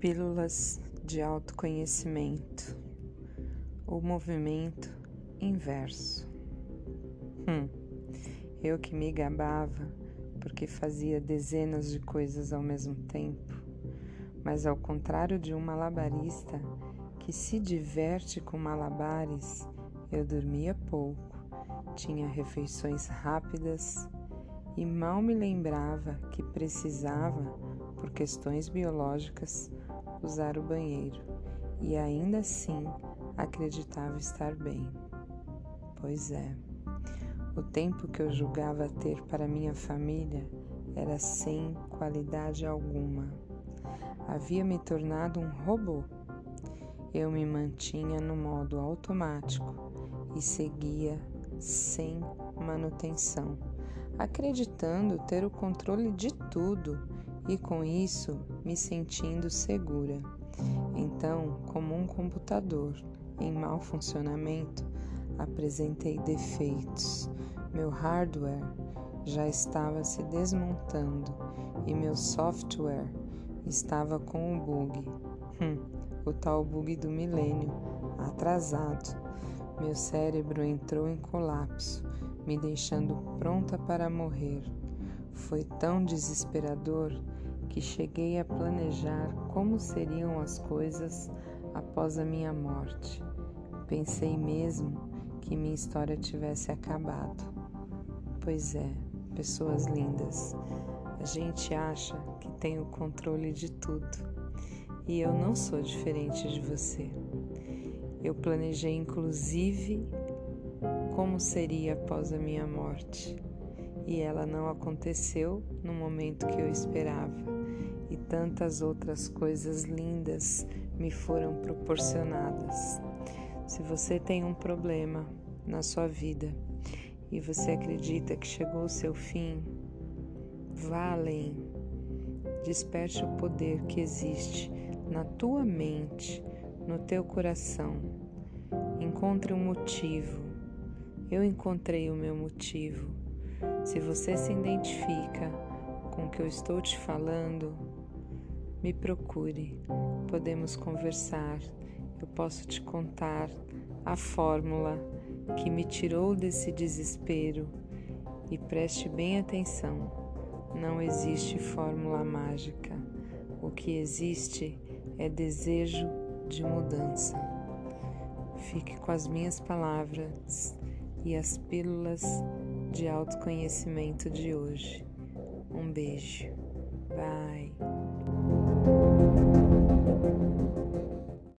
Pílulas de autoconhecimento. O movimento inverso. Hum, eu que me gabava porque fazia dezenas de coisas ao mesmo tempo, mas ao contrário de um malabarista que se diverte com malabares, eu dormia pouco, tinha refeições rápidas e mal me lembrava que precisava, por questões biológicas, usar o banheiro e ainda assim acreditava estar bem. Pois é, o tempo que eu julgava ter para minha família era sem qualidade alguma. Havia me tornado um robô. Eu me mantinha no modo automático e seguia sem manutenção, acreditando ter o controle de tudo e com isso me sentindo segura. Então, como um computador em mau funcionamento, apresentei defeitos. Meu hardware já estava se desmontando e meu software estava com o bug. Hum, o tal bug do milênio, atrasado. Meu cérebro entrou em colapso, me deixando pronta para morrer. Foi tão desesperador que cheguei a planejar como seriam as coisas após a minha morte. Pensei mesmo que minha história tivesse acabado. Pois é, pessoas lindas, a gente acha que tem o controle de tudo e eu não sou diferente de você. Eu planejei inclusive como seria após a minha morte e ela não aconteceu no momento que eu esperava e tantas outras coisas lindas me foram proporcionadas. Se você tem um problema na sua vida e você acredita que chegou o seu fim, vá além. Desperte o poder que existe na tua mente, no teu coração. Encontre um motivo. Eu encontrei o meu motivo. Se você se identifica com o que eu estou te falando, me procure, podemos conversar, eu posso te contar a fórmula que me tirou desse desespero e preste bem atenção: não existe fórmula mágica. O que existe é desejo de mudança. Fique com as minhas palavras e as pílulas de autoconhecimento de hoje. Um beijo. Bye.